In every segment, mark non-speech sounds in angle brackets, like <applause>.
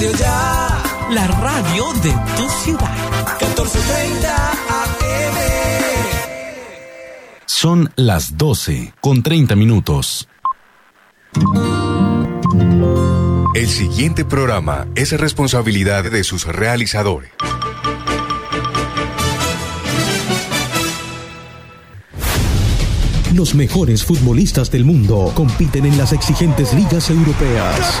Radio Ya. La radio de tu ciudad. 1430 AM. Son las 12 con 30 minutos. El siguiente programa es responsabilidad de sus realizadores. Los mejores futbolistas del mundo compiten en las exigentes ligas europeas.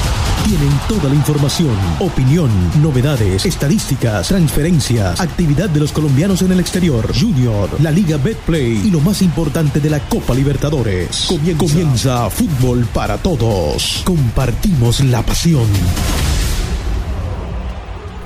Tienen toda la información, opinión, novedades, estadísticas, transferencias, actividad de los colombianos en el exterior, Junior, la Liga Betplay y lo más importante de la Copa Libertadores. Comienza, Comienza Fútbol para Todos. Compartimos la pasión.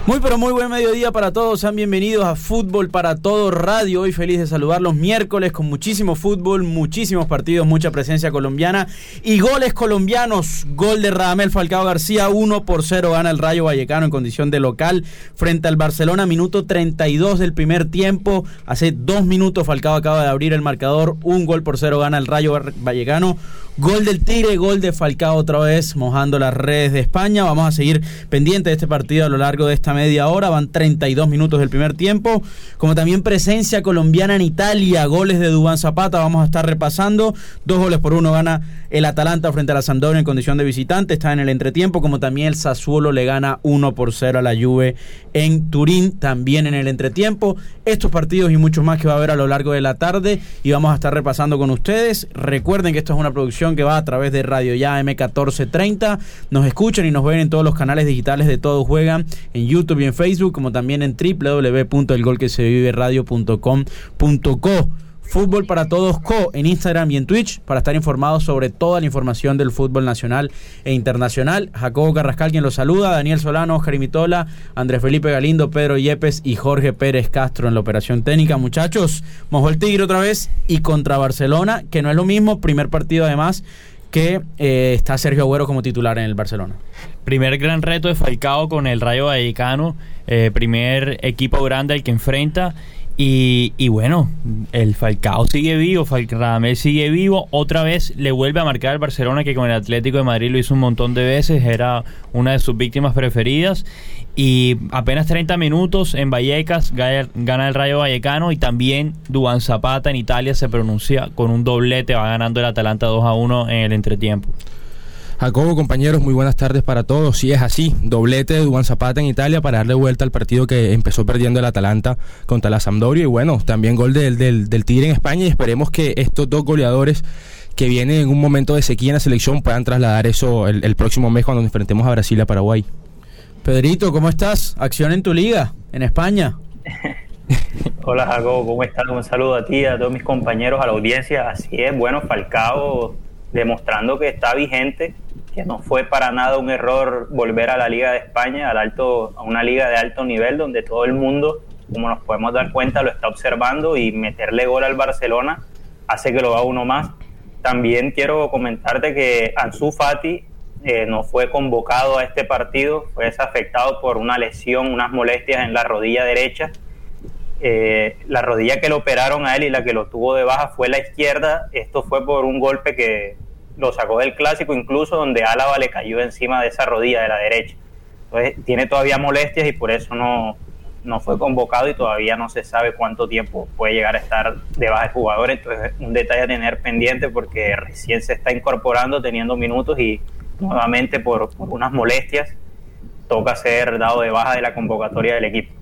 Muy pero muy buen mediodía para todos, sean bienvenidos a Fútbol para Todo Radio, hoy feliz de saludarlos. Miércoles con muchísimo fútbol, muchísimos partidos, mucha presencia colombiana y goles colombianos, gol de Radamel Falcao García, 1 por 0 gana el Rayo Vallecano en condición de local frente al Barcelona, minuto 32 del primer tiempo, hace dos minutos Falcao acaba de abrir el marcador, un gol por 0 gana el Rayo Vallecano, Gol del Tigre, gol de Falcao otra vez mojando las redes de España. Vamos a seguir pendientes de este partido a lo largo de esta media hora. Van 32 minutos del primer tiempo. Como también presencia colombiana en Italia, goles de Dubán Zapata. Vamos a estar repasando. Dos goles por uno gana el Atalanta frente a la Sampdoria en condición de visitante. Está en el entretiempo. Como también el Sassuolo le gana 1 por 0 a la Juve en Turín. También en el entretiempo. Estos partidos y muchos más que va a haber a lo largo de la tarde. Y vamos a estar repasando con ustedes. Recuerden que esto es una producción que va a través de Radio Ya M1430. Nos escuchan y nos ven en todos los canales digitales de Todos Juegan, en YouTube y en Facebook, como también en www.elgolqueseviveradio.com.co. Fútbol para Todos Co en Instagram y en Twitch para estar informados sobre toda la información del fútbol nacional e internacional. Jacobo Carrascal quien los saluda, Daniel Solano, Oscar Imitola, Andrés Felipe Galindo, Pedro Yepes y Jorge Pérez Castro en la operación técnica. Muchachos, mojó el Tigre otra vez y contra Barcelona, que no es lo mismo, primer partido además que eh, está Sergio Agüero como titular en el Barcelona. Primer gran reto de Falcao con el Rayo Vallecano, eh, primer equipo grande al que enfrenta y, y, bueno, el Falcao sigue vivo, Radamel sigue vivo. Otra vez le vuelve a marcar al Barcelona, que con el Atlético de Madrid lo hizo un montón de veces, era una de sus víctimas preferidas. Y apenas 30 minutos en Vallecas gana el Rayo Vallecano y también Duan Zapata en Italia se pronuncia con un doblete, va ganando el Atalanta 2 a 1 en el entretiempo. Jacobo, compañeros, muy buenas tardes para todos. Sí, es así, doblete de Duan Zapata en Italia para darle vuelta al partido que empezó perdiendo el Atalanta contra la Sampdoria y bueno, también gol del, del, del Tigre en España y esperemos que estos dos goleadores que vienen en un momento de sequía en la selección puedan trasladar eso el, el próximo mes cuando nos enfrentemos a Brasil y a Paraguay. Pedrito, ¿cómo estás? Acción en tu liga, en España. <laughs> Hola Jacobo, ¿cómo estás? Un saludo a ti, a todos mis compañeros, a la audiencia. Así es, bueno, Falcao demostrando que está vigente, que no fue para nada un error volver a la Liga de España, al alto, a una liga de alto nivel donde todo el mundo, como nos podemos dar cuenta, lo está observando y meterle gol al Barcelona hace que lo haga uno más. También quiero comentarte que Ansu Fati eh, no fue convocado a este partido, fue desafectado por una lesión, unas molestias en la rodilla derecha. Eh, la rodilla que le operaron a él y la que lo tuvo de baja fue la izquierda. Esto fue por un golpe que lo sacó del clásico, incluso donde Álava le cayó encima de esa rodilla de la derecha. Entonces tiene todavía molestias y por eso no, no fue convocado y todavía no se sabe cuánto tiempo puede llegar a estar de baja el jugador. Entonces un detalle a tener pendiente porque recién se está incorporando teniendo minutos y nuevamente por, por unas molestias toca ser dado de baja de la convocatoria del equipo.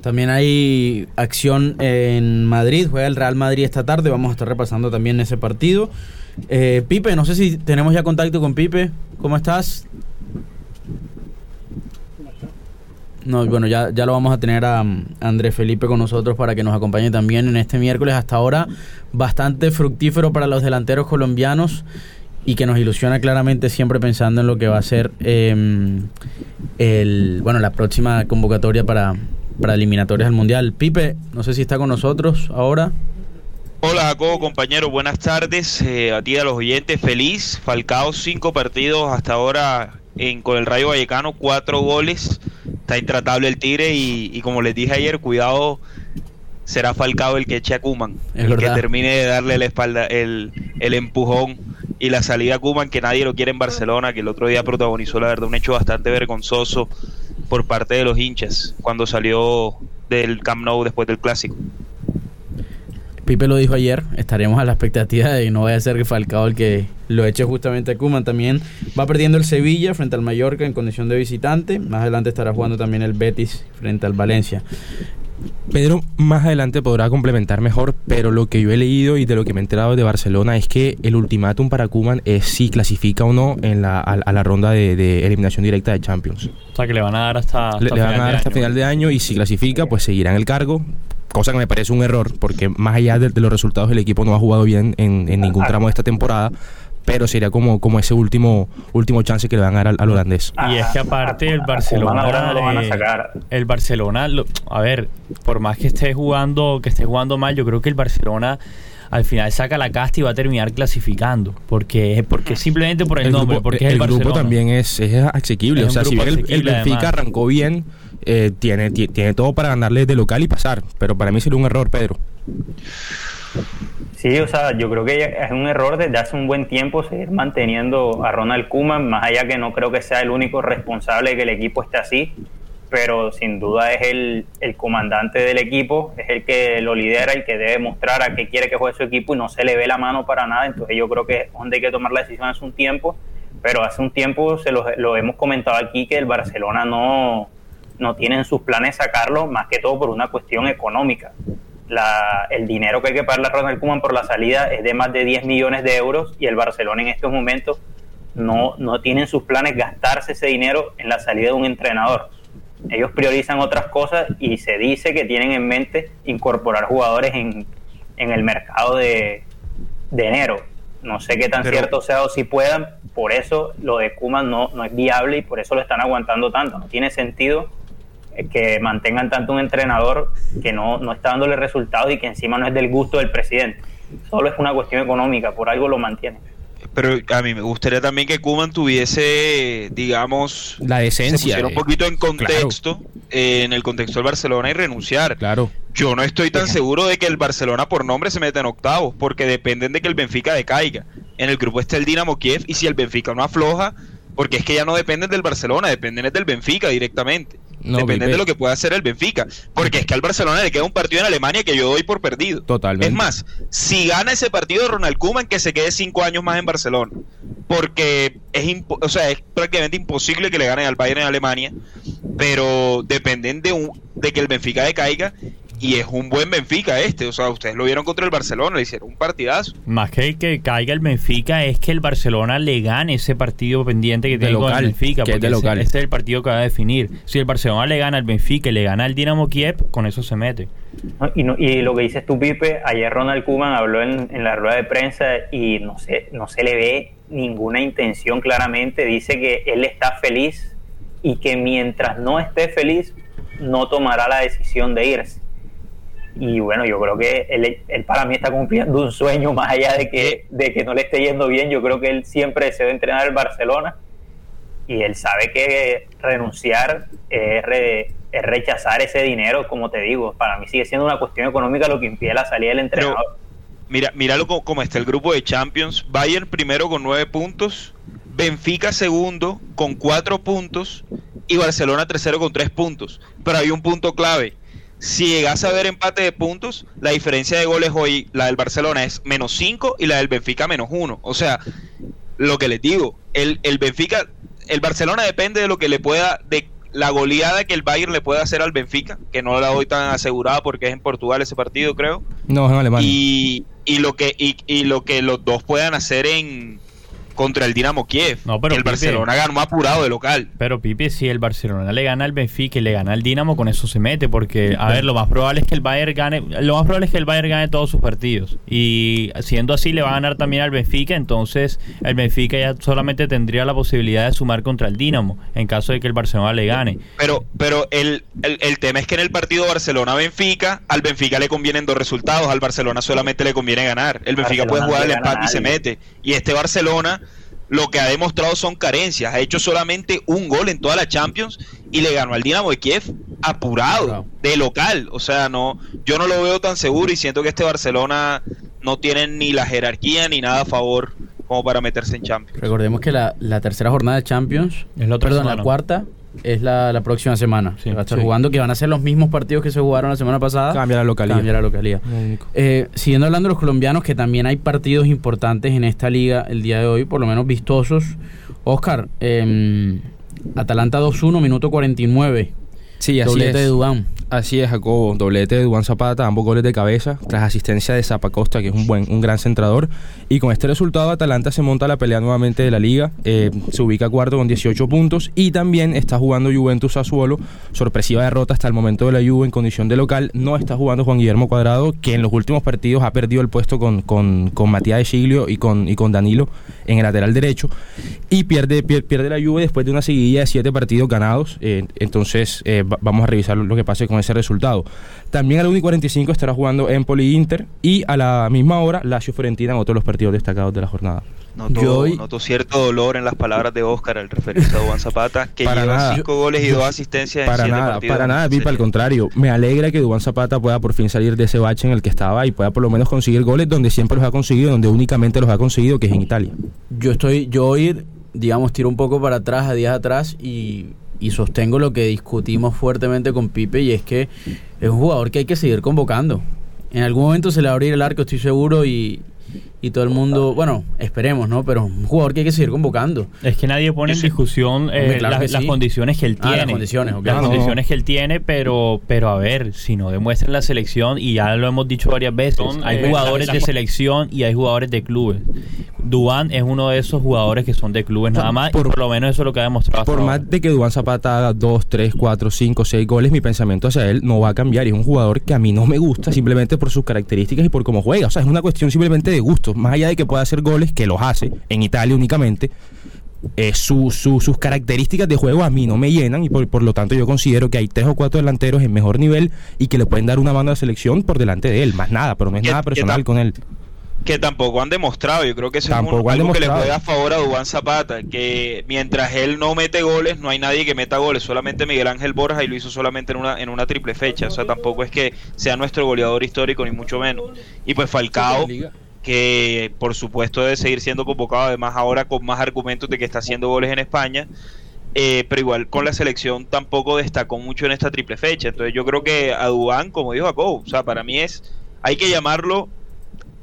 También hay acción en Madrid, juega el Real Madrid esta tarde, vamos a estar repasando también ese partido. Eh, Pipe, no sé si tenemos ya contacto con Pipe. ¿Cómo estás? No, bueno, ya, ya lo vamos a tener a, a Andrés Felipe con nosotros para que nos acompañe también en este miércoles. Hasta ahora, bastante fructífero para los delanteros colombianos y que nos ilusiona claramente siempre pensando en lo que va a ser eh, el, bueno, la próxima convocatoria para, para eliminatorias al Mundial. Pipe, no sé si está con nosotros ahora. Hola Jacobo, compañero, buenas tardes. Eh, a ti, a los oyentes, feliz. Falcao, cinco partidos hasta ahora en, con el Rayo Vallecano, cuatro goles. Está intratable el Tigre y, y como les dije ayer, cuidado, será Falcao el que eche a Kuman, el que termine de darle la espalda, el, el empujón y la salida a Kuman, que nadie lo quiere en Barcelona, que el otro día protagonizó, la verdad, un hecho bastante vergonzoso por parte de los hinchas cuando salió del Camp Nou después del clásico. Pipe lo dijo ayer, estaremos a la expectativa de que no vaya a ser que Falcao el que lo eche justamente a Kuman. También va perdiendo el Sevilla frente al Mallorca en condición de visitante. Más adelante estará jugando también el Betis frente al Valencia. Pedro más adelante podrá complementar mejor, pero lo que yo he leído y de lo que me he enterado de Barcelona es que el ultimátum para Kuman es si clasifica o no en la, a, a la ronda de, de eliminación directa de Champions. O sea, que le van a dar hasta, hasta Le, le van final a dar de año. final de año y si clasifica, pues seguirá en el cargo. Cosa que me parece un error, porque más allá de, de los resultados, el equipo no ha jugado bien en, en ningún tramo de esta temporada. Pero sería como, como ese último último chance que le van a dar al, al holandés. Y es que aparte el Barcelona, ahora no lo van a eh, sacar. el Barcelona, lo- a ver, por más que esté jugando, que esté jugando mal, yo creo que el Barcelona al final saca la casta y va a terminar clasificando, porque porque simplemente por el, nombre, grupo, porque es el, grupo Barcelona. también es, es asequible. Es o sea, si bien el, el Benfica además. arrancó bien, eh, tiene, ti- tiene todo para ganarle de local y pasar. Pero para mí sería un error, Pedro. Sí, o sea, yo creo que es un error desde hace un buen tiempo seguir manteniendo a Ronald Koeman, más allá que no creo que sea el único responsable de que el equipo esté así, pero sin duda es el, el comandante del equipo, es el que lo lidera, el que debe mostrar a qué quiere que juegue su equipo y no se le ve la mano para nada, entonces yo creo que donde hay que tomar la decisión hace un tiempo, pero hace un tiempo se lo, lo hemos comentado aquí que el Barcelona no, no tiene en sus planes sacarlo, más que todo por una cuestión económica la, el dinero que hay que pagarle a Ronald Koeman por la salida es de más de 10 millones de euros y el Barcelona en estos momentos no, no tiene en sus planes gastarse ese dinero en la salida de un entrenador. Ellos priorizan otras cosas y se dice que tienen en mente incorporar jugadores en, en el mercado de, de enero. No sé qué tan Pero- cierto sea o si puedan, por eso lo de Koeman no, no es viable y por eso lo están aguantando tanto. No tiene sentido que mantengan tanto un entrenador que no, no está dándole resultados y que encima no es del gusto del presidente. Solo es una cuestión económica, por algo lo mantienen. Pero a mí me gustaría también que Kuman tuviese, digamos, La se decencia. pusiera un poquito en contexto, eh, en el contexto del Barcelona y renunciar. Claro. Yo no estoy tan seguro de que el Barcelona por nombre se meta en octavos, porque dependen de que el Benfica decaiga. En el grupo está el Dinamo Kiev y si el Benfica no afloja, porque es que ya no dependen del Barcelona, dependen del Benfica directamente. No, de lo que pueda hacer el Benfica, porque es que al Barcelona le queda un partido en Alemania que yo doy por perdido. Totalmente. Es más, si gana ese partido Ronald Koeman, que se quede cinco años más en Barcelona. Porque es, o sea, es prácticamente imposible que le ganen al Bayern en Alemania. Pero dependen de, un, de que el Benfica decaiga. Y es un buen Benfica este. O sea, ustedes lo vieron contra el Barcelona, le hicieron un partidazo. Más que que caiga el Benfica es que el Barcelona le gane ese partido pendiente que De tiene con local, el Benfica. que es porque de ese- local. Ese es el partido que va a definir. Si el Barcelona le gana al Benfica y le gana al Dinamo Kiev, con eso se mete. ¿no? Y, no- y lo que dices tú, Pipe, ayer Ronald Koeman habló en, en la rueda de prensa y no se, no se le ve ninguna intención claramente. Dice que él está feliz y que mientras no esté feliz, no tomará la decisión de irse. Y bueno, yo creo que él, él para mí está cumpliendo un sueño más allá de que, de que no le esté yendo bien. Yo creo que él siempre deseó entrenar el Barcelona y él sabe que renunciar es, re- es rechazar ese dinero, como te digo. Para mí sigue siendo una cuestión económica lo que impide la salida del entrenador. Mira, míralo como, como está el grupo de Champions. Bayern primero con nueve puntos. Benfica segundo con cuatro puntos. Y Barcelona tercero con tres puntos. Pero hay un punto clave. Si llegase a haber empate de puntos, la diferencia de goles hoy, la del Barcelona es menos 5 y la del Benfica menos 1. O sea, lo que les digo, el, el Benfica, el Barcelona depende de lo que le pueda, de la goleada que el Bayern le pueda hacer al Benfica, que no la doy tan asegurada porque es en Portugal ese partido, creo No, es en Alemania. y, y lo que y, y lo que los dos puedan hacer en, contra el Dinamo Kiev. No, pero que el Pipe- Barcelona ganó apurado de local. Pero Pipe, si el Barcelona le gana al Benfica y le gana al Dinamo, con eso se mete, porque a ver, lo más probable es que el Bayern gane, lo más probable es que el Bayern gane todos sus partidos y siendo así le va a ganar también al Benfica, entonces el Benfica ya solamente tendría la posibilidad de sumar contra el Dinamo en caso de que el Barcelona le gane. Pero, pero el, el, el tema es que en el partido Barcelona-Benfica, al Benfica le convienen dos resultados, al Barcelona solamente le conviene ganar. El Benfica Barcelona puede jugar no el le gana a empate y se mete. Y este Barcelona lo que ha demostrado son carencias. Ha hecho solamente un gol en toda la Champions y le ganó al Dinamo de Kiev apurado, de local. O sea, no, yo no lo veo tan seguro y siento que este Barcelona no tiene ni la jerarquía ni nada a favor como para meterse en Champions. Recordemos que la, la tercera jornada de Champions, Es la otra perdón, semana. la cuarta es la, la próxima semana. Sí, Se va a estar sí. jugando, que van a ser los mismos partidos que se jugaron la semana pasada. Cambia la localidad. Cambia la localidad. Eh, siguiendo hablando de los colombianos, que también hay partidos importantes en esta liga el día de hoy, por lo menos vistosos. Oscar, eh, Atalanta 2-1, minuto 49. Sí, así doblete es. de Dubán. Así es, Jacobo. Doblete de Duan Zapata, ambos goles de cabeza, tras asistencia de Zapacosta, que es un buen, un gran centrador. Y con este resultado, Atalanta se monta a la pelea nuevamente de la liga. eh, se ubica cuarto con 18 puntos. Y también está jugando Juventus Sassuolo. Sorpresiva derrota hasta el momento de la Juve en condición de local. No está jugando Juan Guillermo Cuadrado, que en los últimos partidos ha perdido el puesto con, con, con Matías de Siglio y con, y con Danilo en el lateral derecho. Y pierde, pier- pierde la Juve después de una seguidilla de siete partidos ganados. eh, entonces, eh, va- vamos a revisar lo que pase con ese resultado. También a la 1 y 45 estará jugando Empoli Inter. Y a la misma hora, Lazio Fiorentina en otro de los partidos destacados de la jornada. Noto, Yo hoy- noto cierto dolor en las palabras de Oscar al referirse a Juan Zapata, que Para lleva nada. cinco goles y dos asistencias en Para siete nada, partidos. para nada, En Pipa, al contrario. Me alegra que Dubán Zapata pueda por fin salir de ese bache en el que estaba y pueda por lo menos conseguir goles donde siempre los ha conseguido, donde únicamente los ha conseguido, que es en Italia. Yo estoy, yo hoy, digamos, tiro un poco para atrás, a días atrás, y, y sostengo lo que discutimos fuertemente con Pipe, y es que es un jugador que hay que seguir convocando. En algún momento se le va a abrir el arco, estoy seguro, y, y todo el mundo, bueno, esperemos, ¿no? Pero un jugador que hay que seguir convocando. Es que nadie pone en discusión eh, Hombre, claro las, condiciones que él Ah, tiene. las condiciones, ok. Las No, no. condiciones que él tiene, pero, pero a ver, si no demuestra en la selección, y ya lo hemos dicho varias veces, hay eh, jugadores de selección y hay jugadores de clubes. Dubán es uno de esos jugadores que son de clubes nada más, por- y por lo menos eso es lo que ha demostrado. hasta Por ahora. más de que Dubán Zapata haga 2, 3, 4, 5, 6 goles, mi pensamiento hacia él no va a cambiar. Y es un jugador que a mí no me gusta simplemente por sus características y por cómo juega. O sea, es una cuestión simplemente de gusto. Más allá de que pueda hacer goles, que los hace en Italia únicamente, eh, su- su- sus características de juego a mí no me llenan y por, por lo tanto yo considero que hay tres o cuatro delanteros en mejor nivel y que le pueden dar una mano a la selección por delante de él. Más nada, pero no es Que- nada personal con él. que tampoco han demostrado. Yo creo que eso Tampoco es un- algo que le juega a favor a Dubán Zapata, que mientras él no mete goles, no hay nadie que meta goles, solamente Miguel Ángel Borja y lo hizo solamente en una, en una triple fecha. O sea, tampoco es que sea nuestro goleador histórico, ni mucho menos. Y pues Falcao, que por supuesto debe seguir siendo convocado, además ahora con más argumentos de que está haciendo goles en España. eh, pero igual con la selección tampoco destacó mucho en esta triple fecha. Entonces yo creo que a Dubán, como dijo Jacob, o sea, para mí es, hay que llamarlo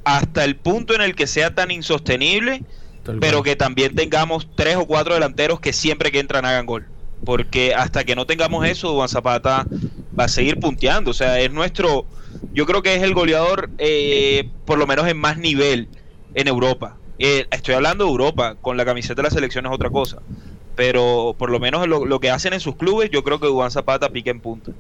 hasta el punto en el que sea tan insostenible, Tal pero cual. que también tengamos tres o cuatro delanteros que siempre que entran hagan gol. Porque hasta que no tengamos eso, Dubán Zapata va a seguir punteando. O sea, es nuestro, yo creo que es el goleador, eh, por lo menos en más nivel en Europa. Eh, estoy hablando de Europa, con la camiseta de la selección es otra cosa. Pero por lo menos lo, lo que hacen en sus clubes, yo creo que Dubán Zapata pica en punta.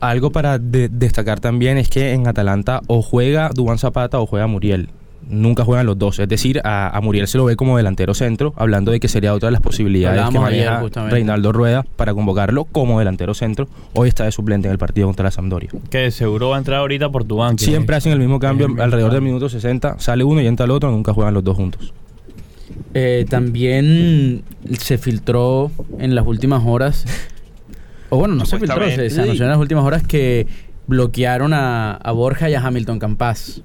Algo para de- destacar también es que en Atalanta o juega Dubán Zapata o juega Muriel. Nunca juegan los dos. Es decir, a, a Muriel se lo ve como delantero centro, hablando de que sería otra de las posibilidades que ayer, maneja. Reinaldo Rueda para convocarlo como delantero centro. Hoy está de suplente en el partido contra la Sampdoria. Que seguro va a entrar ahorita por Dubán. que- Siempre hacen el mismo cambio alrededor del minuto 60. Sale uno y entra el otro, nunca juegan los dos juntos. Eh, también se filtró en las últimas horas, o bueno, no se filtró, se, se anunció en las últimas horas que bloquearon a, a Borja y a Hamilton Campas.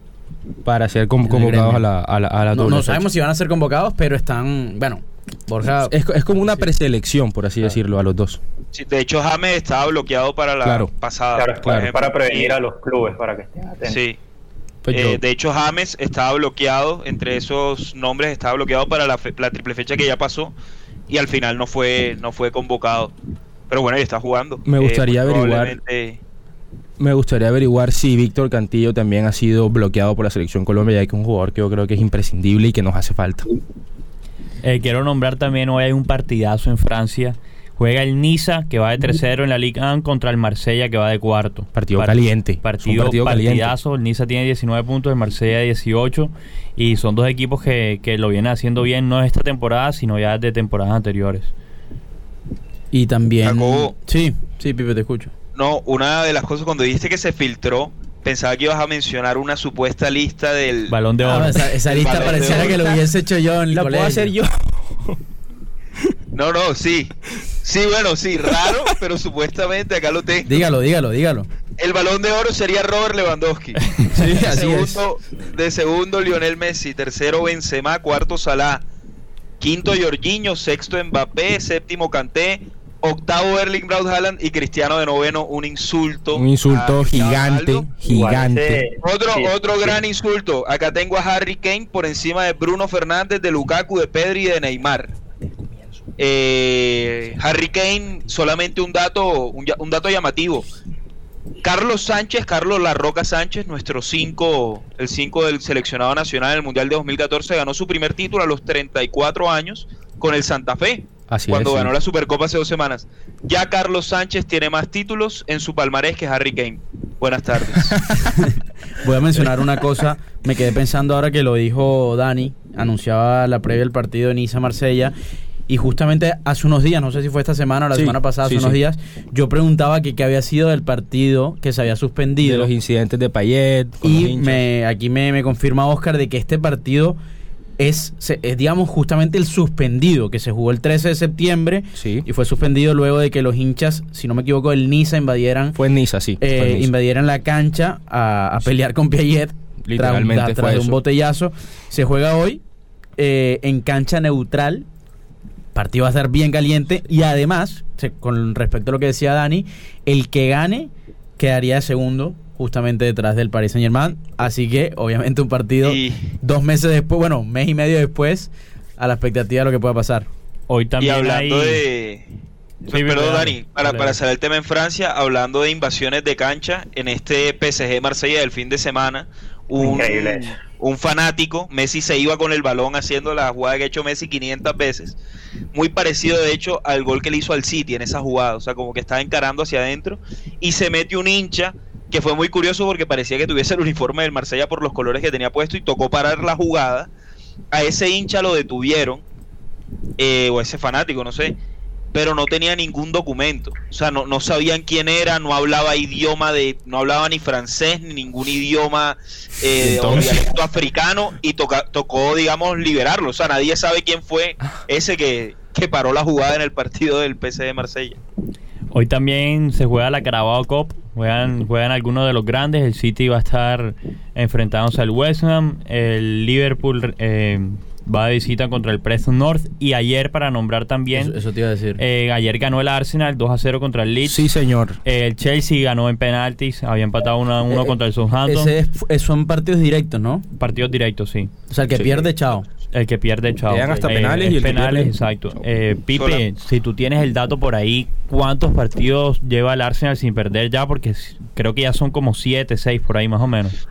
Para ser convocados a la, a la, a la No, sabemos si van a ser convocados, pero están, bueno, Borja... Es, es como una preselección, por así Claro. decirlo, a los dos. Sí, de hecho, James estaba bloqueado para la Claro. pasada. Claro, es para, para prevenir a los clubes, para que estén atentos. Sí. Pues Eh, de hecho, James estaba bloqueado, entre esos nombres estaba bloqueado para la, fe- la triple fecha que ya pasó y al final no fue no fue convocado. Pero bueno, ya está jugando. Me Eh, gustaría muy averiguar- probablemente- Me gustaría averiguar si Víctor Cantillo también ha sido bloqueado por la selección Colombia, ya que es un jugador que yo creo que es imprescindible y que nos hace falta. Eh, quiero nombrar también, hoy hay un partidazo en Francia. Juega el Niza, que va de tercero en la Ligue 1, contra el Marsella, que va de cuarto. Partido caliente. Partido, partido caliente. partidazo. El Niza tiene 19 puntos, el Marsella 18. Y son dos equipos que, que lo vienen haciendo bien, no esta temporada, sino ya de temporadas anteriores. Y también. Jacobo. Sí, sí, Pipe, te escucho. No, una de las cosas cuando dijiste que se filtró, pensaba que ibas a mencionar una supuesta lista del Balón de oro. Ah, esa, esa lista pareciera oro. que lo hubiese hecho yo en el La puedo colegio. hacer yo. No, no, sí. Sí, bueno, sí, raro, pero supuestamente acá lo tengo. Dígalo, dígalo, dígalo. El balón de oro sería Robert Lewandowski. <laughs> Sí, de, así es. segundo, de segundo, Lionel Messi. Tercero, Benzema. Cuarto, Salah. Quinto, Jorginho. Sexto, Mbappé. Séptimo, Kanté. Octavo, Erling Braut Haaland. Y Cristiano de noveno, un insulto. Un insulto gigante, Ronaldo. gigante. Otro, Sí, otro sí. gran insulto. Acá tengo a Harry Kane por encima de Bruno Fernández, de Lukaku, de Pedri y de Neymar. Eh, Harry Kane, solamente un dato, un, ya- un dato llamativo. Carlos Sánchez, Carlos La Roca Sánchez, nuestro 5, el 5 del seleccionado nacional en el Mundial de 2014, ganó su primer título a los 34 años con el Santa Fe, Así cuando es, sí. ganó la Supercopa hace dos semanas. Ya Carlos Sánchez tiene más títulos en su palmarés que Harry Kane. Buenas tardes. <laughs> Voy a mencionar una cosa. Me quedé pensando ahora que lo dijo Dani. Anunciaba la previa del partido de Niza-Marsella. Y justamente hace unos días, no sé si fue esta semana o la Sí, semana pasada, hace sí, unos sí. días, yo preguntaba que qué había sido del partido que se había De suspendido. los incidentes de Payet. con Y me, aquí me, me confirma Oscar de que este partido es, se- es, digamos, justamente el suspendido, que se jugó el 13 de septiembre Sí. y fue suspendido luego de que los hinchas, si no me equivoco, el Niza invadieran, Fue en Niza, sí. eh, fue en Niza. invadieran la cancha a, a pelear con Piaget Literalmente tras, un eso. botellazo. Se juega hoy eh, en cancha neutral. Partido va a ser bien caliente y además, con respecto a lo que decía Dani, el que gane quedaría de segundo justamente detrás del Paris Saint Germain. Así que, obviamente, un partido Y- dos meses después, bueno, mes y medio después, a la expectativa de lo que pueda pasar. Hoy Y también hablando hay... de. Sí, Perdón, verdad. Dani, para, para cerrar el tema en Francia, hablando de invasiones de cancha, en este PSG Marsella del fin de semana, un, Increíble. un fanático, Messi se iba con el balón haciendo la jugada que ha hecho Messi 500 veces, muy parecido de hecho al gol que le hizo al City en esa jugada, o sea, como que estaba encarando hacia adentro y se mete un hincha que fue muy curioso porque parecía que tuviese el uniforme del Marsella por los colores que tenía puesto y tocó parar la jugada. A ese hincha lo detuvieron, eh, o ese fanático, no sé, pero no tenía ningún documento. O sea, no, no sabían quién era, no hablaba idioma de, no hablaba ni francés ni ningún idioma eh, o dialecto africano y toca- tocó, digamos, liberarlo. O sea, nadie sabe quién fue ese que, que paró la jugada en el partido del PC de Marsella. Hoy también se juega la Carabao Cup. Juegan, juegan algunos de los grandes. El City va a estar enfrentándose al West Ham. El Liverpool eh, va de visita contra el Preston North. Y ayer, para nombrar también, Eso, eso te iba a decir. eh, ayer ganó el Arsenal 2 a 0 contra el Leeds. Sí, señor. Eh, el Chelsea ganó en penaltis. Había empatado 1 a 1 Eh, contra el Southampton. Ese es- eh, son partidos directos, ¿no? Partidos directos, sí. O sea, el que Sí. pierde, chao. El que pierde, chao. Llegan hasta Eh, penales es y el que penales, pierde, exacto. Eh, Pipe, si tú tienes el dato por ahí, ¿cuántos partidos lleva el Arsenal sin perder ya? Porque creo que ya son como 7, 6 por ahí más o menos.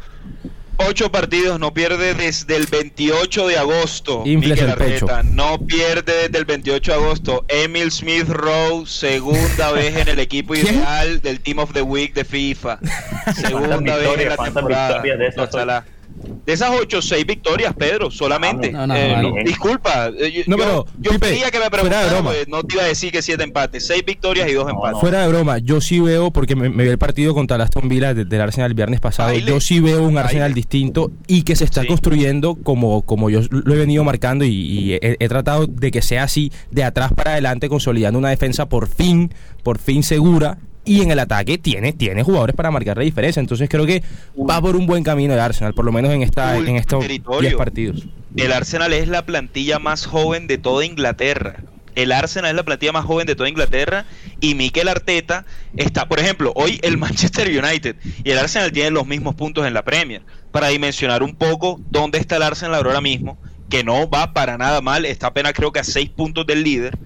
Ocho partidos, no pierde desde el 28 de agosto. Infles el pecho. No pierde desde el 28 de agosto. Emil Smith Rowe, segunda <laughs> vez en el equipo ideal del Team of the Week de FIFA. <laughs> Segunda vez en la ¿Cuántas temporada. de. De esas ocho, seis victorias, Pedro, solamente. No, no, Eh, no, disculpa, eh, yo, No, yo- pero, yo Pipe, quería que me fuera de broma. pues, no te iba a decir que siete empates, seis victorias y dos empates. Fuera de broma, yo sí veo, porque me, me vi el partido contra el Aston Villa de- del Arsenal el viernes pasado, Baile. yo sí veo un Arsenal Baile. distinto y que se está Sí. construyendo como, como yo lo he venido marcando y, y he, he tratado de que sea así, de atrás para adelante, consolidando una defensa por fin, por fin segura. Y en el ataque tiene, tiene jugadores para marcar la diferencia. Entonces creo que va por un buen camino el Arsenal, por lo menos en esta en estos territorio. 10 partidos. El Arsenal es la plantilla más joven de toda Inglaterra. El Arsenal es la plantilla más joven de toda Inglaterra y Mikel Arteta está, por ejemplo, hoy el <laughs> Manchester United y el Arsenal tienen los mismos puntos en la Premier. Para dimensionar un poco dónde está el Arsenal ahora mismo, que no va para nada mal, está apenas creo que a seis puntos del líder.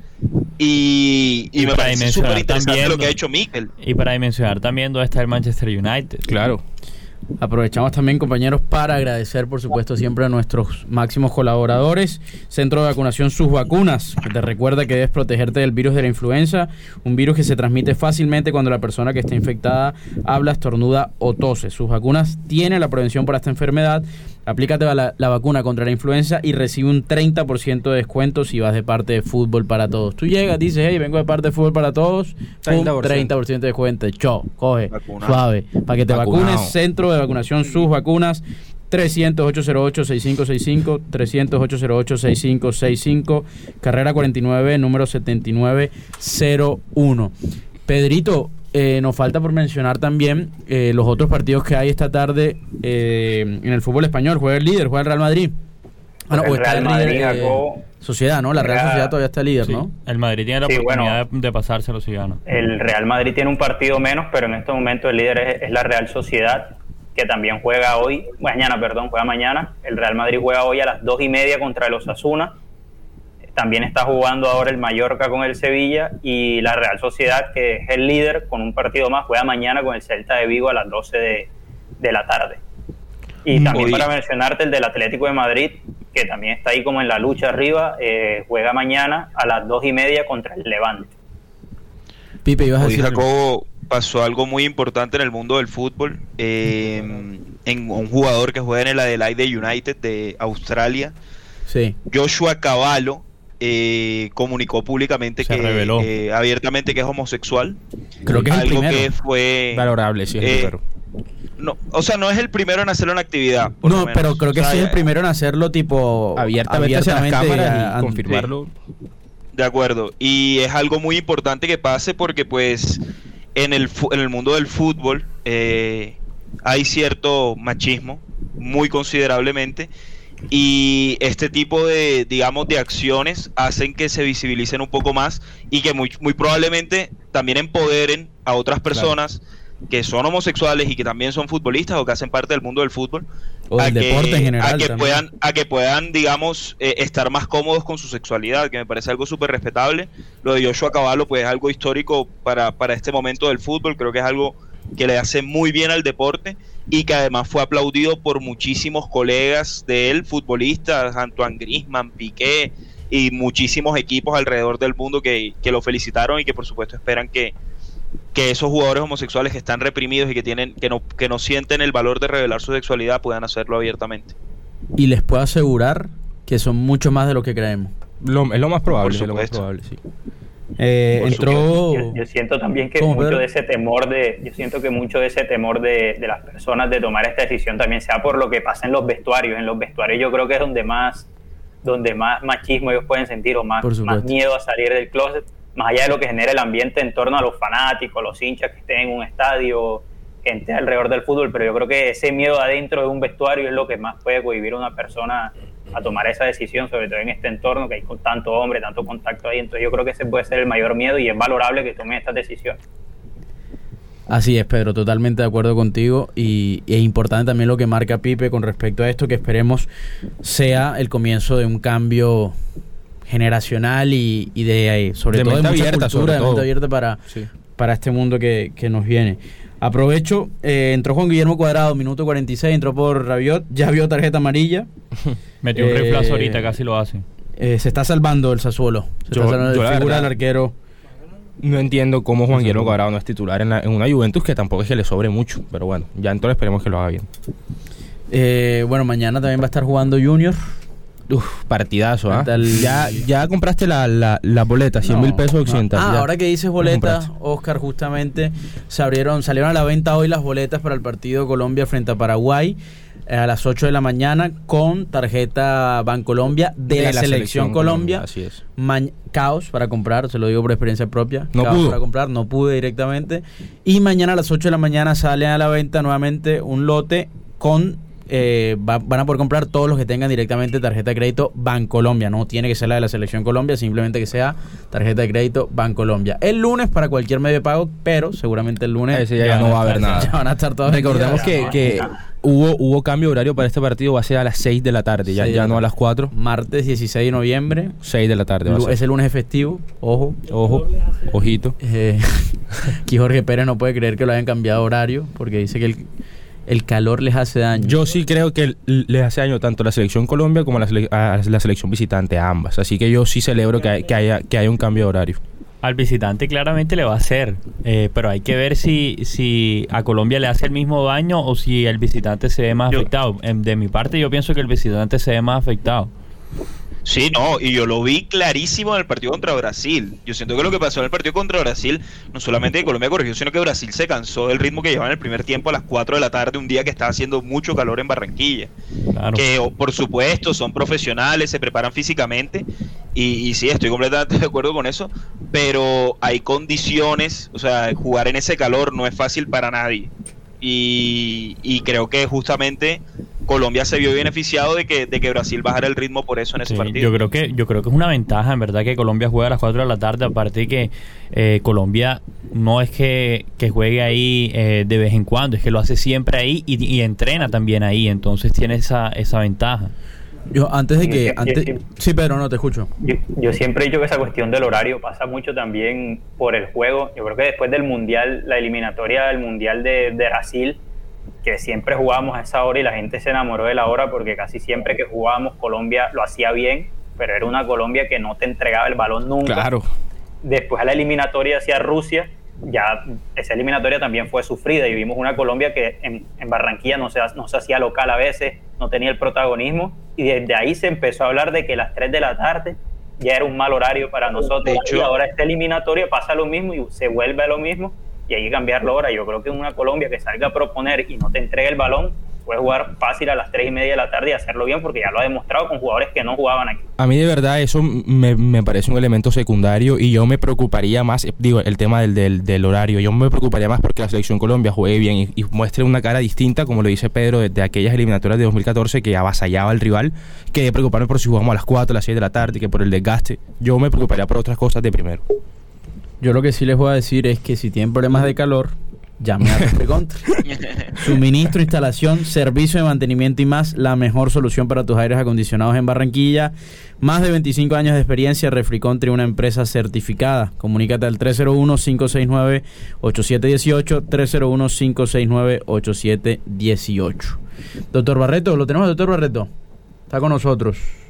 Y, y Y me para parece dimensionar súper interesante también- lo que ha hecho Mikel. Y para dimensionar también dónde está el Manchester United. Claro. Aprovechamos también, compañeros, para agradecer, por supuesto, siempre a nuestros máximos colaboradores. Centro de Vacunación Sus Vacunas, que te recuerda que debes protegerte del virus de la influenza, un virus que se transmite fácilmente cuando la persona que está infectada habla, estornuda o tose. Sus vacunas tienen la prevención para esta enfermedad. Aplícate la, la vacuna contra la influenza y recibe un 30% de descuento si vas de parte de Fútbol para Todos. Tú llegas, dices, hey, vengo de parte de Fútbol para Todos, pum, 30%. 30% de descuento. Cho, coge, Vacunado. suave. Para que te Vacunado. vacunes, Centro de Vacunación Sus Vacunas. 300-808-6565, 300-808-6565, carrera 49, número 7901. Pedrito, eh, nos falta por mencionar también eh, los otros partidos que hay esta tarde eh, en el fútbol español. Juega el líder, juega el Real Madrid. Ah, no, El o está Real el líder, Madrid, eh. Sociedad, ¿no? La Real Sociedad todavía está líder, Sí, ¿no? El Madrid tiene la Sí, oportunidad bueno. de, de pasárselo si gana. El Real Madrid tiene un partido menos, pero en este momento el líder es, es la Real Sociedad, que también juega hoy, mañana, perdón, juega mañana. El Real Madrid juega hoy a las dos y media contra el Osasuna. También está jugando ahora el Mallorca con el Sevilla y la Real Sociedad, que es el líder, con un partido más, juega mañana con el Celta de Vigo a las 12 de, de la tarde. Y también Hoy- para mencionarte el del Atlético de Madrid, que también está ahí como en la lucha arriba, eh, juega mañana a las dos y media contra el Levante. Pipe, ibas a decir. Jacobo pasó algo muy importante en el mundo del fútbol. eh, en un jugador que juega en el Adelaide United de Australia, Sí. Joshua Cavallo, eh, comunicó públicamente Se que reveló. eh, abiertamente que es homosexual. Creo que es el algo primero. que fue Valorable, sí, es el eh, primero. no, o sea, no es el primero en hacerlo en actividad. por lo No, menos. pero creo que O sea, sí es el primero en hacerlo tipo Abiertamente hacia las abiertamente cámaras a- y confirmarlo. De acuerdo. Y es algo muy importante que pase porque pues en el, en el mundo del fútbol eh, hay cierto machismo muy considerablemente y este tipo de digamos de acciones hacen que se visibilicen un poco más y que muy, muy probablemente también empoderen a otras personas que son homosexuales y que también son futbolistas o que hacen parte del mundo del fútbol O a que, deporte en general a que también. puedan a que puedan digamos eh, estar más cómodos con su sexualidad que me parece algo súper respetable lo de Joshua Cavallo pues es algo histórico para, para este momento del fútbol. Creo que es algo que le hace muy bien al deporte y que además fue aplaudido por muchísimos colegas de él futbolistas Antoine Griezmann Piqué y muchísimos equipos alrededor del mundo que, que lo felicitaron y que por supuesto esperan que, que esos jugadores homosexuales que están reprimidos y que tienen que no, que no sienten el valor de revelar su sexualidad puedan hacerlo abiertamente. Y les puedo asegurar que son mucho más de lo que creemos. Lo- es lo más probable, Por es lo más probable, sí. Eh, entró. Yo, yo siento también que ¿Cómo, mucho Pedro? de ese temor de, yo siento que mucho de ese temor de, de las personas de tomar esta decisión también sea por lo que pasa en los vestuarios. En los vestuarios yo creo que es donde más, donde más machismo ellos pueden sentir o más, más miedo a salir del closet, más allá de lo que genera el ambiente en torno a los fanáticos, los hinchas que estén en un estadio, gente alrededor del fútbol, pero yo creo que ese miedo adentro de un vestuario es lo que más puede cohibir a una persona a tomar esa decisión, sobre todo en este entorno que hay con tanto hombre, tanto contacto ahí. Entonces yo creo que ese puede ser el mayor miedo y es valorable que tomen estas decisiones. Así es, Pedro, totalmente de acuerdo contigo. Y, y es importante también lo que marca Pipe con respecto a esto, que esperemos sea el comienzo de un cambio generacional y, y de eh, sobre De todo de mucha abierta, cultura, sobre de mente todo. abierta para, Sí. para este mundo que, que nos viene. Aprovecho, eh, entró Juan Guillermo Cuadrado, minuto 46, entró por Rabiot, ya vio tarjeta amarilla. <laughs> Metió un Eh, riflazo ahorita, casi lo hace. Eh, se está salvando el Sassuolo. Se Yo- está salvando yo la figura del arquero. No entiendo cómo Juan Guillermo Cuadrado no es titular en, la- en una Juventus que tampoco es que le sobre mucho, pero bueno, ya entonces esperemos que lo haga bien. Eh, bueno, mañana también va a estar jugando Junior. Uf, partidazo, ¿ah? Tal- Ya, ya compraste la, la, la boleta, 100 mil No, pesos no. occidental. Ah, ya. ahora que dices compraste. Oscar, justamente se abrieron, salieron a la venta hoy las boletas para el partido Colombia frente a Paraguay eh, a las 8 de la mañana con tarjeta Bancolombia de, la, selección, Colombia. Así es. Ma- caos para comprar, se lo digo por experiencia propia. No caos pudo. para comprar, no pude directamente. Y mañana a las 8 de la mañana sale a la venta nuevamente un lote con. Eh, va- van a poder comprar todos los que tengan directamente tarjeta de crédito Bancolombia. No tiene que ser la de la selección Colombia, simplemente que sea tarjeta de crédito Bancolombia. El lunes para cualquier medio de pago, pero seguramente el lunes Ese ya, ya no va a haber nada. <laughs> ya van a estar todos Recordemos que, que hubo, hubo cambio de horario para este partido, va a ser a las 6 de la tarde, ya, no a las 4, Martes 16 de noviembre. 6 de la tarde va a ser. Ese lunes es festivo, ojo. Ojo, ojito. Eh, <laughs> aquí Jorge Pérez no puede creer que lo hayan cambiado horario porque dice que el, el calor les hace daño. Yo sí creo que les hace daño tanto a la selección Colombia como a la, selección visitante, a ambas. Así que yo sí celebro que, que, haya, que haya un cambio de horario. Al visitante claramente le va a hacer, eh, pero hay que ver si, si a Colombia le hace el mismo daño o si el visitante se ve más afectado. De mi parte yo pienso que el visitante se ve más afectado. Sí, no, y yo lo vi clarísimo en el partido contra Brasil. Yo siento que lo que pasó en el partido contra Brasil, no solamente que Colombia corrigió, sino que Brasil se cansó del ritmo que llevaba en el primer tiempo a las 4 de la tarde, un día que estaba haciendo mucho calor en Barranquilla. Que, por supuesto, son profesionales, se preparan físicamente, y, y sí, estoy completamente <laughs> de acuerdo con eso, pero hay condiciones, o sea, jugar en ese calor no es fácil para nadie. Y, y creo que justamente Colombia se vio beneficiado de que, de que Brasil bajara el ritmo por eso en ese partido. Yo creo que yo creo que es una ventaja, en verdad, que Colombia juega a las 4 de la tarde, aparte de que eh, Colombia no es que, juegue ahí eh, de vez en cuando, es que lo hace siempre ahí y, entrena también ahí, entonces tiene esa, esa ventaja. Yo antes de que... Antes, sí, Pedro, no te escucho. Yo, siempre he dicho que esa cuestión del horario pasa mucho también por el juego. Yo creo que después del Mundial, la eliminatoria del Mundial de, de Brasil, que siempre jugábamos a esa hora y la gente se enamoró de la hora porque casi siempre que jugábamos Colombia lo hacía bien, pero era una Colombia que no te entregaba el balón nunca. Claro. Después a la eliminatoria hacia Rusia, ya esa eliminatoria también fue sufrida y vimos una Colombia que en, Barranquilla no se, no se hacía local a veces, no tenía el protagonismo y desde ahí se empezó a hablar de que las 3 de la tarde ya era un mal horario para nosotros. y ahora esta eliminatoria pasa lo mismo y se vuelve a lo mismo y hay cambiarlo ahora. Yo creo que una Colombia que salga a proponer y no te entregue el balón, puede jugar fácil a las 3 y media de la tarde y hacerlo bien porque ya lo ha demostrado con jugadores que no jugaban aquí. A mí de verdad eso me, me parece un elemento secundario y yo me preocuparía más, digo, el tema del, del, horario, yo me preocuparía más porque la selección Colombia juegue bien y, muestre una cara distinta, como lo dice Pedro, de, aquellas eliminatorias de 2014 que avasallaba al rival, que preocuparme por si jugamos a las 4, a las 6 de la tarde, que por el desgaste. Yo me preocuparía por otras cosas de primero. Yo lo que sí les voy a decir es que si tienen problemas de calor, llame a Refricontra. <laughs> Suministro, instalación, servicio de mantenimiento y más, la mejor solución para tus aires acondicionados en Barranquilla. Más de 25 años de experiencia, Refricontra, una empresa certificada. Comunícate al 301-569-8718, 301-569-8718. Doctor Barreto, ¿lo tenemos, doctor Barreto? Está con nosotros.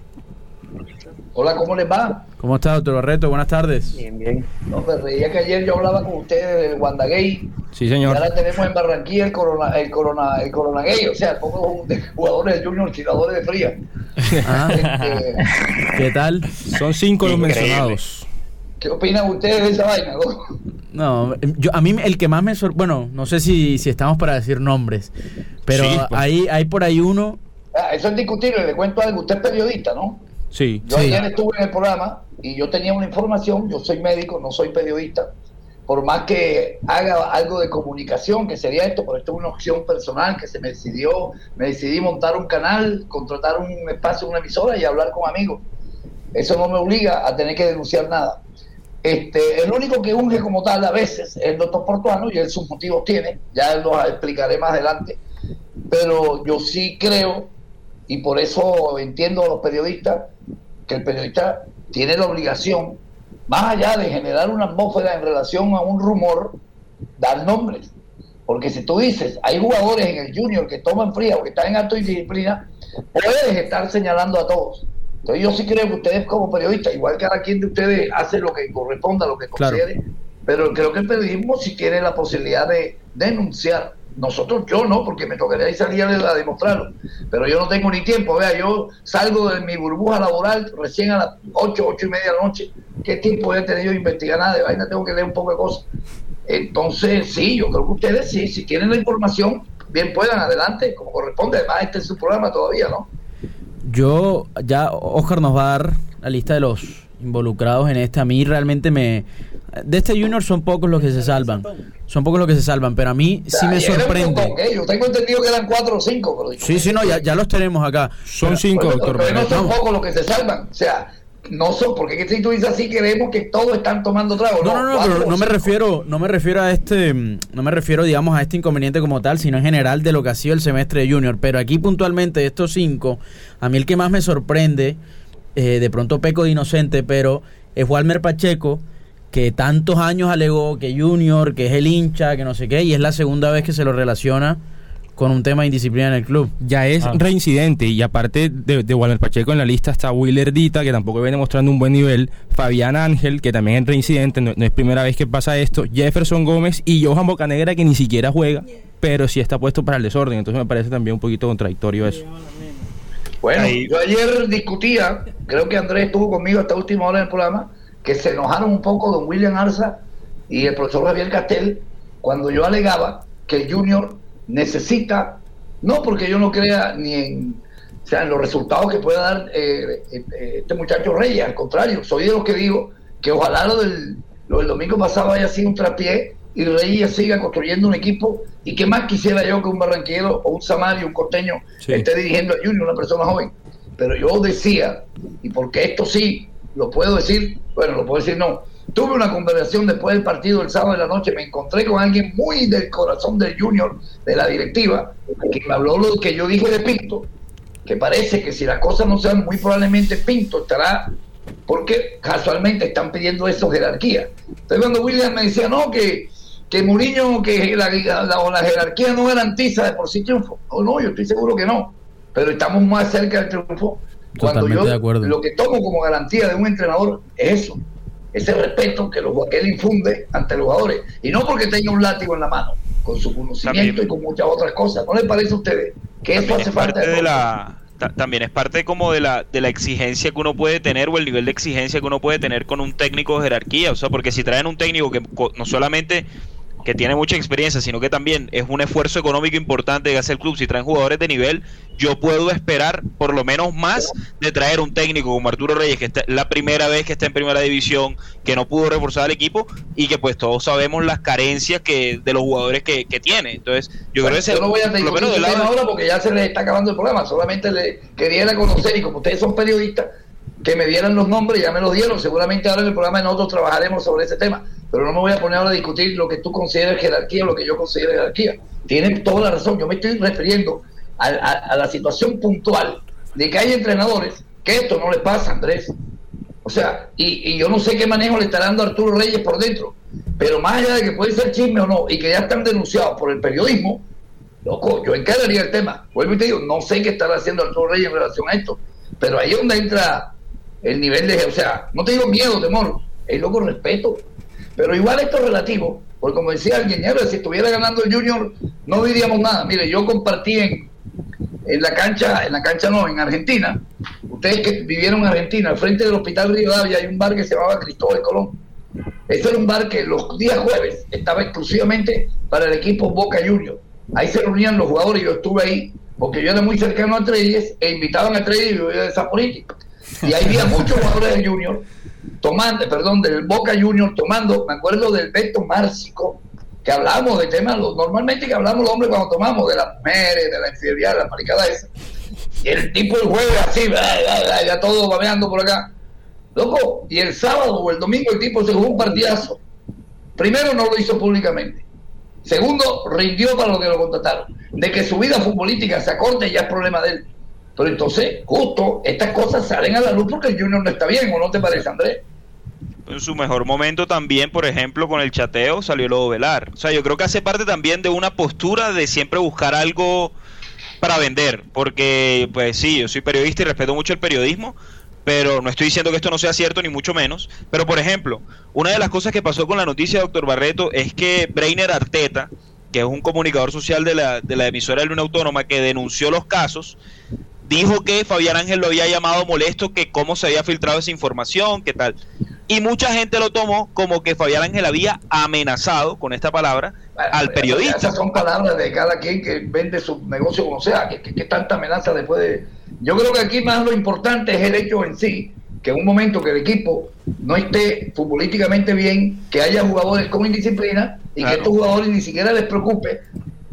Hola, ¿cómo les va? ¿Cómo está, doctor Barreto? Buenas tardes. Bien, bien. No, me reía que ayer yo hablaba con ustedes de Wandagay. Sí, señor. Y ahora tenemos en Barranquilla el Corona, el Corona, el Corona Gay, o sea, poco de jugadores de Junior, tiradores de fría. Ah, este, ¿Qué tal? Son cinco los mencionados. ¿Qué opinan ustedes de esa vaina? No, yo, a mí el que más me sorprende, bueno, no sé si, si estamos para decir nombres, pero pues. hay, hay por ahí uno... Ah, eso es discutible, le cuento algo, usted es periodista, ¿no? Sí. Yo ayer estuve en el programa y yo tenía una información, yo soy médico, no soy periodista, por más que haga algo de comunicación, que sería esto, pero esto es una opción personal que se me decidió, me decidí montar un canal, contratar un espacio, una emisora y hablar con amigos. Eso no me obliga a tener que denunciar nada. Este, el único que unge como tal a veces es el doctor Portuano y él sus motivos tiene, ya lo explicaré más adelante, pero yo sí creo, y por eso entiendo a los periodistas, que el periodista tiene la obligación, más allá de generar una atmósfera en relación a un rumor, dar nombres. Porque si tú dices, hay jugadores en el junior que toman fría o que están en alto disciplina, puedes estar señalando a todos. Entonces yo sí creo que ustedes como periodistas, igual que cada quien de ustedes hace lo que corresponda, lo que considere, pero creo que el periodismo sí tiene la posibilidad de denunciar nosotros, yo no, porque me tocaría ir salir a demostrarlo. Pero yo no tengo ni tiempo. Vea, yo salgo de mi burbuja laboral recién a las 8, 8 y media de la noche. ¿Qué tiempo tener yo de investigar nada de vaina? Tengo que leer un poco de cosas. Entonces, sí, yo creo que ustedes sí, si tienen la información, bien puedan, adelante, como corresponde. Además, este es su programa todavía, ¿no? Yo, ya Oscar nos va a dar la lista de los involucrados en este. A mí realmente me, de este Junior son pocos los que se salvan. Son pocos los que se salvan, pero a mí sí me sorprende. Yo tengo entendido que eran cuatro o cinco. sí, sí, no, ya, ya los tenemos acá. Son cinco, doctor. Pero, no son pocos los que se salvan. O sea, no son, porque si tú dices así que vemos que todos están tomando trago. No, no, no, pero no me refiero, no me refiero a este, no me refiero, digamos, a este inconveniente como tal, sino en general de lo que ha sido el semestre de Junior. Pero aquí puntualmente de estos cinco, a mí el que más me sorprende, eh, de pronto peco de inocente, pero es Walmer Pacheco que tantos años alegó que Junior, que es el hincha, que no sé qué, y es la segunda vez que se lo relaciona con un tema de indisciplina en el club. Ya es Ah. reincidente y aparte de, de Walmer Pacheco en la lista está Willer Dita, que tampoco viene mostrando un buen nivel, Fabián Ángel, que también es reincidente, no, no es primera vez que pasa esto, Jefferson Gómez y Johan Bocanegra, que ni siquiera juega, pero sí está puesto para el desorden. Entonces me parece también un poquito contradictorio eso. Bueno, yo ayer discutía, creo que Andrés estuvo conmigo hasta última hora en el programa, que se enojaron un poco don William Arza y el profesor Javier Castel cuando yo alegaba que el Junior necesita, no porque yo no crea ni en, o sea, en los resultados que pueda dar eh, eh, este muchacho Reyes, al contrario, soy de los que digo que ojalá lo del, lo del domingo pasado haya sido un trapié y Reyes siga construyendo un equipo y que más quisiera yo que un barranquero o un samario, un costeño Sí. esté dirigiendo a Junior, una persona joven. Pero yo decía, y porque esto sí, lo puedo decir, bueno, lo puedo decir no. Tuve una conversación después del partido del sábado de la noche, me encontré con alguien muy del corazón del Junior, de la directiva, que me habló lo que yo dije de Pinto, que parece que si las cosas no sean muy probablemente Pinto estará, porque casualmente están pidiendo eso jerarquía. Entonces cuando William me decía, no, que, que Mourinho, que la, la- la jerarquía no garantiza de por sí triunfo. No, no, yo estoy seguro que no, pero estamos más cerca del triunfo. Cuando Totalmente yo de acuerdo. lo que tomo como garantía de un entrenador es eso, ese respeto que, los, que él infunde ante los jugadores. Y no porque tenga un látigo en la mano, con su conocimiento También- y con muchas otras cosas. ¿No le parece a ustedes que eso también hace es falta? parte de de la ta- también es parte como de la de la exigencia que uno puede tener o el nivel de exigencia que uno puede tener con un técnico de jerarquía o sea porque si traen un técnico que no solamente que tiene mucha experiencia, sino que también es un esfuerzo económico importante que hace el club. Si traen jugadores de nivel, yo puedo esperar por lo menos más de traer un técnico como Arturo Reyes, que está la primera vez que está en primera división, que no pudo reforzar al equipo y que pues todos sabemos las carencias que de los jugadores que, que tiene. Entonces, yo Bueno, creo que ese- yo no voy a por lo menos tema ahora porque ya se les está acabando el programa. Solamente le quería conocer y como ustedes son periodistas, que me dieran los nombres, ya me los dieron. Seguramente ahora en el programa nosotros trabajaremos sobre ese tema. Pero no me voy a poner ahora a discutir lo que tú consideras jerarquía o lo que yo considero jerarquía. Tienen toda la razón. Yo me estoy refiriendo a, a- la situación puntual de que hay entrenadores que esto no les pasa, Andrés. O sea, y, y yo no sé qué manejo le está dando Arturo Reyes por dentro. Pero más allá de que puede ser chisme o no, y que ya están denunciados por el periodismo, loco, yo encararía el tema. Vuelvo y te digo, no sé qué estará haciendo Arturo Reyes en relación a esto. Pero ahí es donde entra el nivel de, o sea, no te digo miedo, temor, es loco respeto. Pero igual esto es relativo, porque como decía alguien, ya, si estuviera ganando el Junior, no diríamos nada. Mire, yo compartí en, en la cancha, en la cancha no, en Argentina, ustedes que vivieron en Argentina, al frente del Hospital Río Davia hay un bar que se llamaba Cristóbal Colón. Ese era un bar que los días jueves estaba exclusivamente para el equipo Boca Juniors. Ahí se reunían los jugadores, yo estuve ahí, porque yo era muy cercano a Treyes, e invitaban a Treyes y yo era de esa política. Y ahí había muchos jugadores del Junior, tomando, perdón, del Boca Juniors, tomando, me acuerdo del Beto Márcico, que hablamos de temas, normalmente que hablamos los hombres cuando tomamos, de las mujeres, de la infidelidad, de la maricada esa. Y el tipo el jueves así, ya todo babeando por acá. Loco, y el sábado o el domingo el tipo se jugó un partidazo. Primero no lo hizo públicamente. Segundo, rindió para lo que lo contrataron. De que su vida futbolística se acorte ya es problema de él. Pero entonces, justo, estas cosas salen a la luz porque el Junior no está bien, ¿o no te parece, Andrés? en su mejor momento también, por ejemplo, con el chateo salió Lobo Velar. O sea, yo creo que hace parte también de una postura de siempre buscar algo para vender, porque pues sí, yo soy periodista y respeto mucho el periodismo, pero no estoy diciendo que esto no sea cierto ni mucho menos, pero por ejemplo, una de las cosas que pasó con la noticia de doctor Barreto es que Breiner Arteta, que es un comunicador social de la, de la emisora de la Unión Autónoma que denunció los casos, dijo que Fabián Ángel lo había llamado molesto, que cómo se había filtrado esa información, que tal. Y mucha gente lo tomó como que Fabián Ángel había amenazado, con esta palabra, al periodista. Esas son palabras de cada quien que vende su negocio como sea, que, que- que tanta amenaza después de... Yo creo que aquí más lo importante es el hecho en sí, que en un momento que el equipo no esté futbolísticamente bien, que haya jugadores con indisciplina y que estos jugadores ni siquiera les preocupe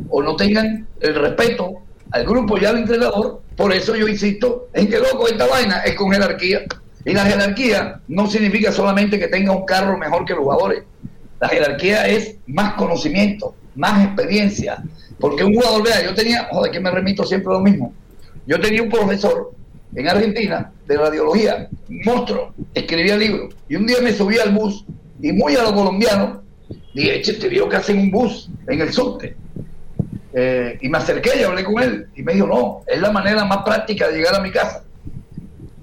o no tengan el respeto al grupo y al entrenador. Por eso yo insisto en que, loco, esta vaina es con jerarquía. Y la jerarquía no significa solamente que tenga un carro mejor que los jugadores. La jerarquía es más conocimiento, más experiencia. Porque un jugador, vea, yo tenía, joder, que me remito siempre a lo mismo. Yo tenía un profesor en Argentina de radiología, monstruo, escribía libros. Y un día me subí al bus y muy a lo colombiano, dije, che, te vio que hacen un bus en el subte. Eh, y me acerqué y hablé con él. Y me dijo, no, es la manera más práctica de llegar a mi casa.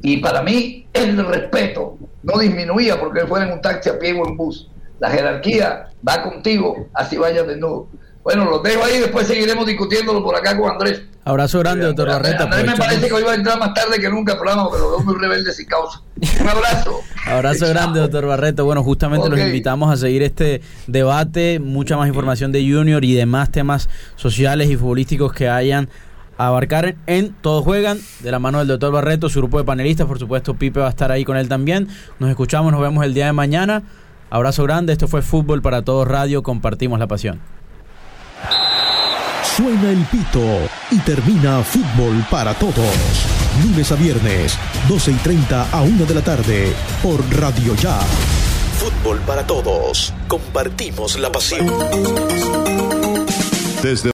Y para mí, el respeto no disminuía porque él fuera en un taxi a pie o en bus. La jerarquía va contigo, así vayas desnudo. Bueno, los dejo ahí, después seguiremos discutiéndolo por acá con Andrés. Abrazo grande, doctor Barreta. Andrés me parece que hoy va a entrar más tarde que nunca al programa, pero veo muy rebelde sin causa. Un abrazo. Abrazo grande, doctor Barreto. Bueno, justamente los invitamos a seguir este debate, mucha más información de Junior y demás temas sociales y futbolísticos que hayan a abarcar en Todos Juegan, de la mano del doctor Barreto, su grupo de panelistas, por supuesto Pipe va a estar ahí con él también. Nos escuchamos, nos vemos el día de mañana. Abrazo grande, esto fue Fútbol para Todos Radio, compartimos la pasión. Suena el pito y termina Fútbol para Todos. Lunes a viernes, 12 y 30 a 1 de la tarde, por Radio Ya. Fútbol para Todos. Compartimos la pasión. Desde